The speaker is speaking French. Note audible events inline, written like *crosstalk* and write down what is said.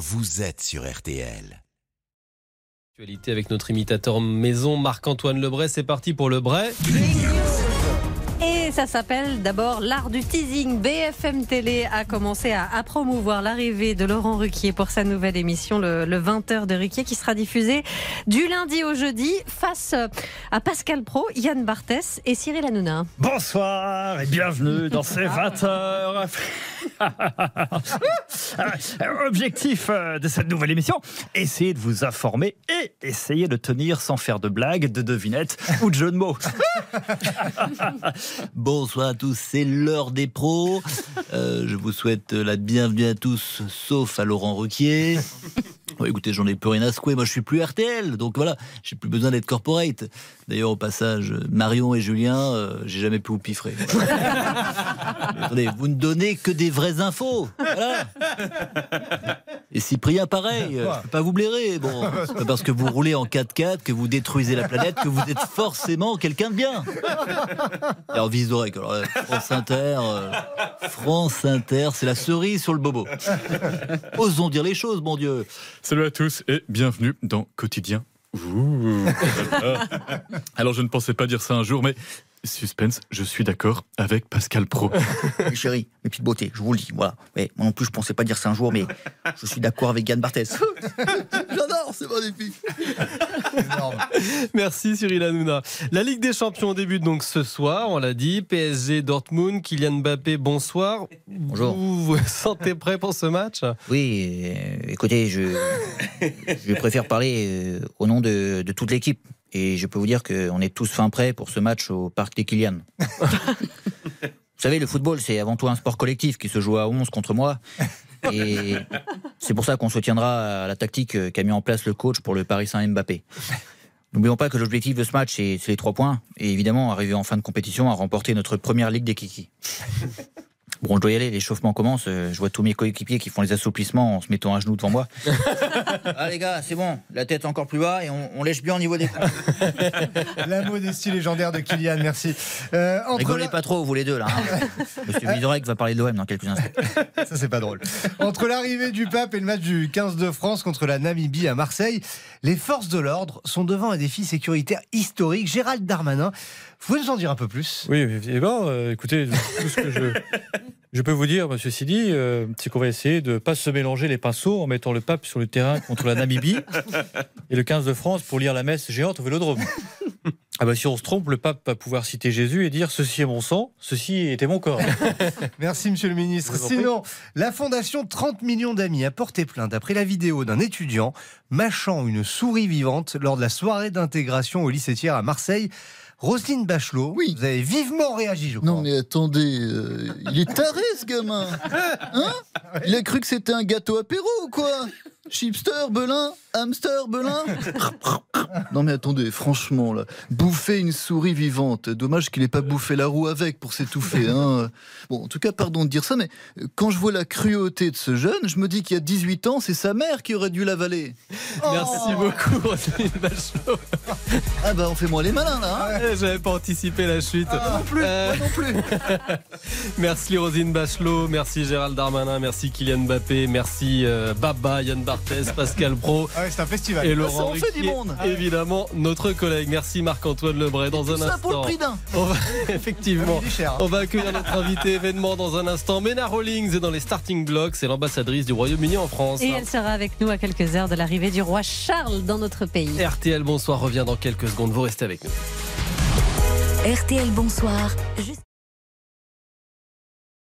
vous êtes sur RTL. Actualité avec notre imitateur maison Marc-Antoine Lebray. C'est parti pour le Bray. Et ça s'appelle d'abord l'art du teasing. BFM Télé a commencé à, à promouvoir l'arrivée de Laurent Ruquier pour sa nouvelle émission, le, le 20h de Ruquier, qui sera diffusée du lundi au jeudi face à Pascal Pro, Yann Barthès et Cyril Hanouna. Bonsoir et bienvenue dans ces 20 heures. *laughs* Objectif euh, de cette nouvelle émission, essayer de vous informer et essayer de tenir sans faire de blagues, de devinettes ou de jeux de mots. *laughs* Bonsoir à tous, c'est l'heure des pros. Euh, je vous souhaite la bienvenue à tous, sauf à Laurent Ruquier. Écoutez, j'en ai plus rien à secouer. Moi, je suis plus RTL, donc voilà, j'ai plus besoin d'être corporate. D'ailleurs, au passage, Marion et Julien, euh, j'ai jamais pu vous piffrer. *laughs* Attendez, vous ne donnez que des vraies infos. Voilà. Et Cyprien, pareil, *laughs* euh, je peux pas vous blairer. Bon, c'est pas parce que vous roulez en 4x4 que vous détruisez la planète que vous êtes forcément quelqu'un de bien. Et en vise d'oreille. Alors, euh, France Inter, euh, France Inter, c'est la cerise sur le bobo. Osons dire les choses, mon Dieu. Salut à tous et bienvenue dans Quotidien. Ouh. Alors je ne pensais pas dire ça un jour, mais suspense, je suis d'accord avec Pascal Pro. *laughs* Mes chéris, mes petites beautés, je vous le dis, voilà. Mais moi non plus, je pensais pas dire ça un jour, mais je suis d'accord avec Yann Barthès. *laughs* J'adore, c'est magnifique. Merci Cyril Hanouna. La Ligue des Champions débute donc ce soir, on l'a dit. PSG, Dortmund, Kylian Mbappé, bonsoir. Bonjour. Vous vous *laughs* sentez prêt pour ce match? Oui, euh, écoutez, je, je préfère parler euh, au nom de, de toute l'équipe. Et je peux vous dire qu'on est tous fin prêts pour ce match au Parc des Kylian. *laughs* vous savez, le football, c'est avant tout un sport collectif qui se joue à 11 contre moi. Et c'est pour ça qu'on soutiendra à la tactique qu'a mis en place le coach pour le Paris Saint-Mbappé. N'oublions pas que l'objectif de ce match, c'est les trois points. Et évidemment, arriver en fin de compétition à remporter notre première Ligue des Kiki. Bon, je dois y aller, l'échauffement commence. euh, Je vois tous mes coéquipiers qui font les assouplissements en se mettant à genoux devant moi. *laughs* ah les gars, c'est bon, la tête encore plus bas et on, on lèche bien au niveau des. *laughs* La modestie légendaire de Kylian, merci. Euh, entre Rigolez la- pas trop, vous les deux là. hein. *laughs* Monsieur Vizorek va parler de l'OM dans quelques instants. Ça, c'est pas drôle. Entre l'arrivée du pape et le match du 15 de France contre la Namibie à Marseille, les forces de l'ordre sont devant un défi sécuritaire historique. Gérald Darmanin, vous pouvez nous en dire un peu plus? Oui, évidemment. euh, écoutez, tout ce que je, je peux vous dire, monsieur Sidi, euh, c'est qu'on va essayer de ne pas se mélanger les pinceaux en mettant le pape sur le terrain contre la Namibie et le 15 de France pour lire la messe géante au vélodrome. Ah bah si on se trompe, le pape va pouvoir citer Jésus et dire ceci est mon sang, ceci était mon corps. Merci, monsieur le ministre. Sinon, la fondation 30 millions d'amis a porté plainte après la vidéo d'un étudiant mâchant une souris vivante lors de la soirée d'intégration au lycée Thiers à Marseille. Roselyne Bachelot, Oui. vous avez vivement réagi, je crois. Non mais attendez, euh, il est taré ce gamin. Hein Il a cru que c'était un gâteau apéro ou quoi? Chipster, Belin, hamster, Belin? Non mais attendez, franchement là, bouffer une souris vivante, dommage qu'il ait pas bouffé la roue avec pour s'étouffer. Hein. Bon, en tout cas, pardon de dire ça, mais quand je vois la cruauté de ce jeune, je me dis qu'il y a 18 ans, c'est sa mère qui aurait dû l'avaler. Merci beaucoup Roselyne Bachelot. Ah bah on fait moins les malins là. hein. J'avais pas anticipé la chute. non plus, Euh, moi non plus. *laughs* Merci Rosine Bachelot, merci Gérald Darmanin, merci Kylian Mbappé, merci euh, Baba, Yann Barthès, Pascal Pro Ah ouais, c'est un festival. et ça Laurent en fait du monde. Évidemment notre collègue. Merci Marc-Antoine Lebray. Dans Tout un ça pour le instant, prix d'un. on va *laughs* effectivement. Hein. On va accueillir notre invité événement dans un instant. Mena Rawlings est dans les starting blocks, c'est l'ambassadrice du Royaume-Uni en France. Et elle sera avec nous à quelques heures de l'arrivée du roi Charles dans notre pays. RTL Bonsoir revient dans quelques secondes. Vous restez avec nous. RTL Bonsoir. Juste-